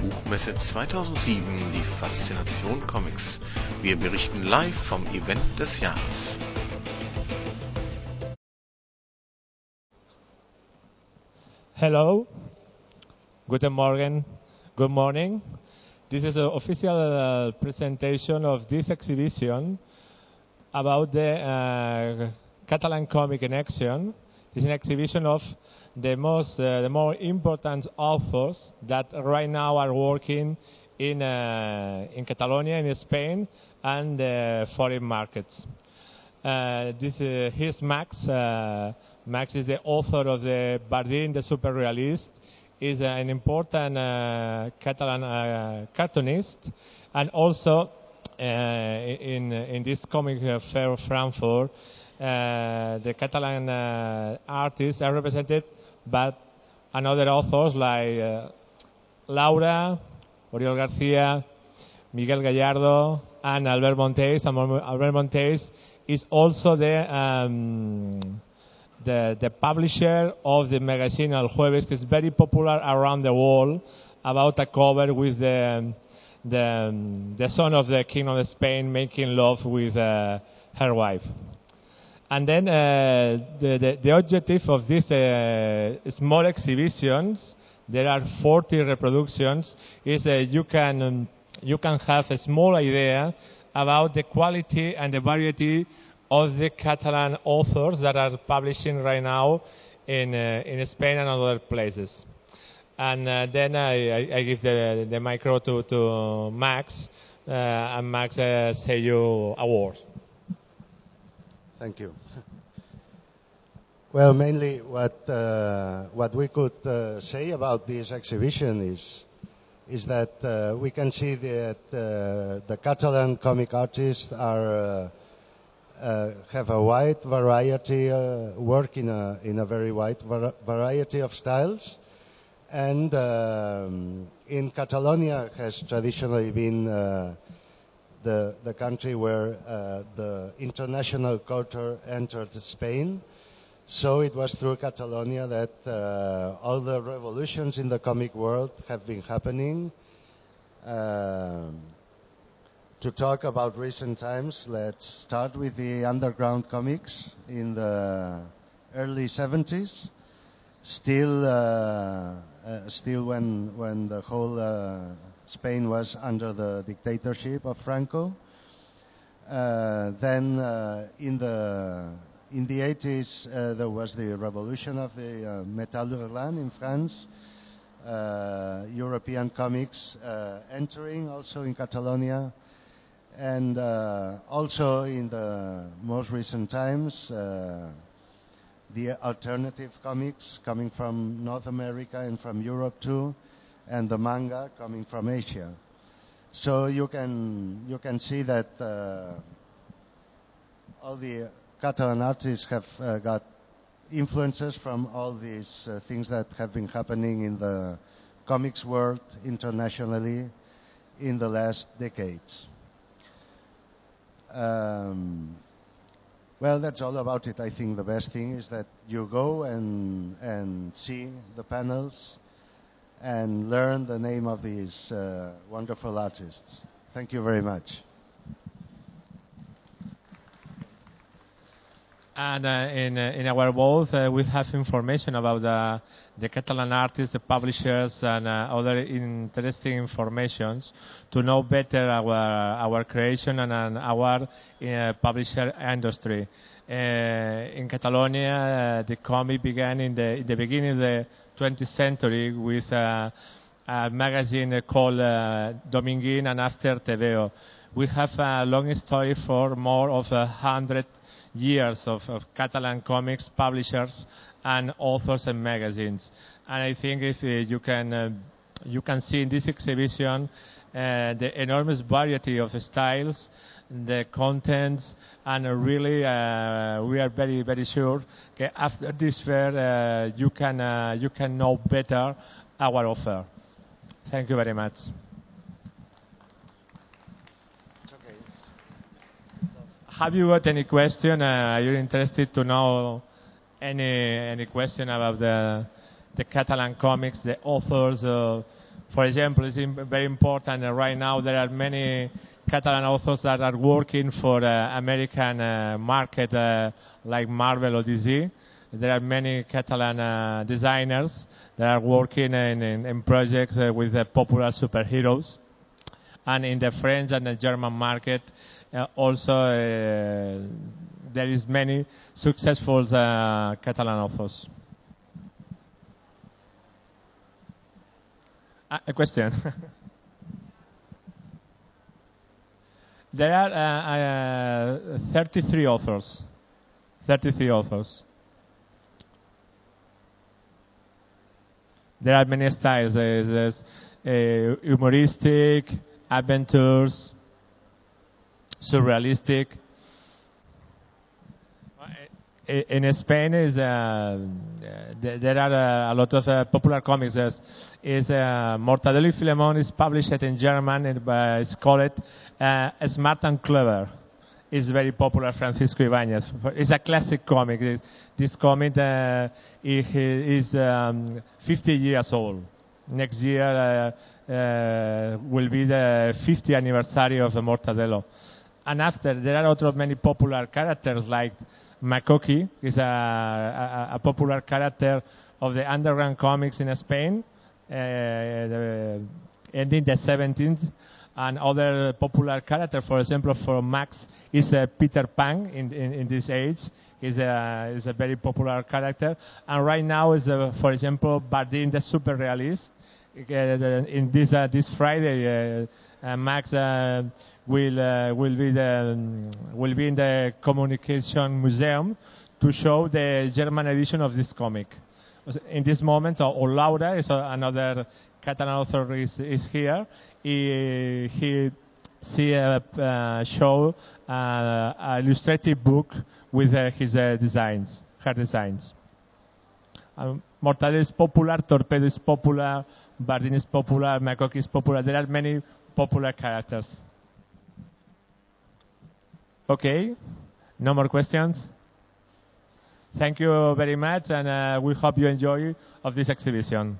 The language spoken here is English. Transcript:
Buchmesse 2007 die Faszination Comics. Wir berichten live vom Event des Jahres. Hello, guten Morgen, good morning. This is the official uh, presentation of this exhibition about the uh, Catalan Comic in Action. It's an exhibition of the most, uh, the more important authors that right now are working in uh, in Catalonia, in Spain, and uh, foreign markets. This here's Max. Max is the author of the Bardin, the Super Realist. Is an important uh, Catalan uh, cartoonist, and also uh, in in this comic fair of Frankfurt, the Catalan uh, artists are represented but another authors like uh, Laura, Oriol Garcia, Miguel Gallardo, and Albert Monteys. Albert Monteys is also the um, the, the publisher of the magazine El Jueves, which is very popular around the world, about a cover with the the, the son of the king of Spain making love with uh, her wife. And then uh, the, the, the objective of these uh, small exhibitions, there are 40 reproductions, is uh, you can um, you can have a small idea about the quality and the variety of the Catalan authors that are publishing right now in uh, in Spain and other places. And uh, then I, I, give the, the micro to, to Max, uh, and Max uh, say you a word. Thank you. Well, mainly what uh, what we could uh, say about this exhibition is is that uh, we can see that the Catalan comic artists are have a wide variety, work in a in a very wide var- variety of styles, and um, in Catalonia has traditionally been the the country where uh, the international culture entered Spain. So it was through Catalonia that uh, all the revolutions in the comic world have been happening. Um to talk about recent times, let's start with the underground comics in the early 70s. Still, uh, uh, still when when the whole uh, Spain was under the dictatorship of Franco. Uh, then uh, in the in the 80s uh, there was the revolution of the uh, Metal Hurlant in France. European comics entering also in Catalonia and also in the most recent times, the alternative comics coming from North America and from Europe too, and the manga coming from Asia. So you can you can see that uh, all the Catalan artists have uh, got influences from all these uh, things that have been happening in the comics world internationally in the last decades. Um, well, that's all about it. I think the best thing is that you go and and see the panels and learn the name of these uh, wonderful artists. Thank you very much. And uh, in uh, in our booth, uh, we have information about the the Catalan artists, the publishers, and uh, other interesting informations to know better our our creation and, and our uh, publisher industry. In Catalonia, the comic began in the in the beginning of the 20th century with uh, a magazine called uh, Dominguín and after TBO. We have a long story for more of a hundred years of, of Catalan comics publishers and authors and magazines. And I think if uh, you can uh, you can see in this exhibition uh, the enormous variety of styles, the contents, and uh, really uh, we are very very sure that after this fair uh, you can uh, you can know better our offer. Thank you very much. It's okay. Have you got any question? Uh, are you interested to know any any question about the the Catalan comics, the authors, uh, For example, it's very important right now. There are many Catalan authors that are working for uh, American uh, market uh, like Marvel or DC. There are many Catalan uh, designers that are working in, in, in projects uh, with popular superheroes. And in the French and the German market, also there is many successful Catalan authors. a question. There are uh, uh, 33 authors. 33 authors. There are many styles. There's, uh, humoristic, adventures, surrealistic. In Spain, is uh, there are a lot of uh, popular comics. There's, is uh, Mortadelo y Filemón is published in German. And, uh, it's called uh, Smart and Clever It's very popular, Francisco Ibáñez. It's a classic comic. It's, this comic uh, is um, 50 years old. Next year uh, uh, will be the 50th anniversary of Mortadelo. And after, there are other many popular characters like Makoki is a, a, a popular character of the underground comics in Spain, uh, the, ending the 17th and other popular character, for example, for Max is uh, Peter Pan in, in, in this age. Is a, is a very popular character. And right now is, uh, for example, Bardin the super realist. Uh, in this, uh, this Friday, uh, uh, Max will, will be the, um, will be in the communication museum to show the German edition of this comic. In this moment, or Laura is another Catalan author is, is here he, he see a, uh, show uh, an illustrated book with uh, his uh, designs, her designs. Um, is popular, Torpedo is popular, Bardin is popular, Makoki is popular. There are many popular characters. Okay, no more questions. Thank you very much, and uh, we hope you enjoy of this exhibition.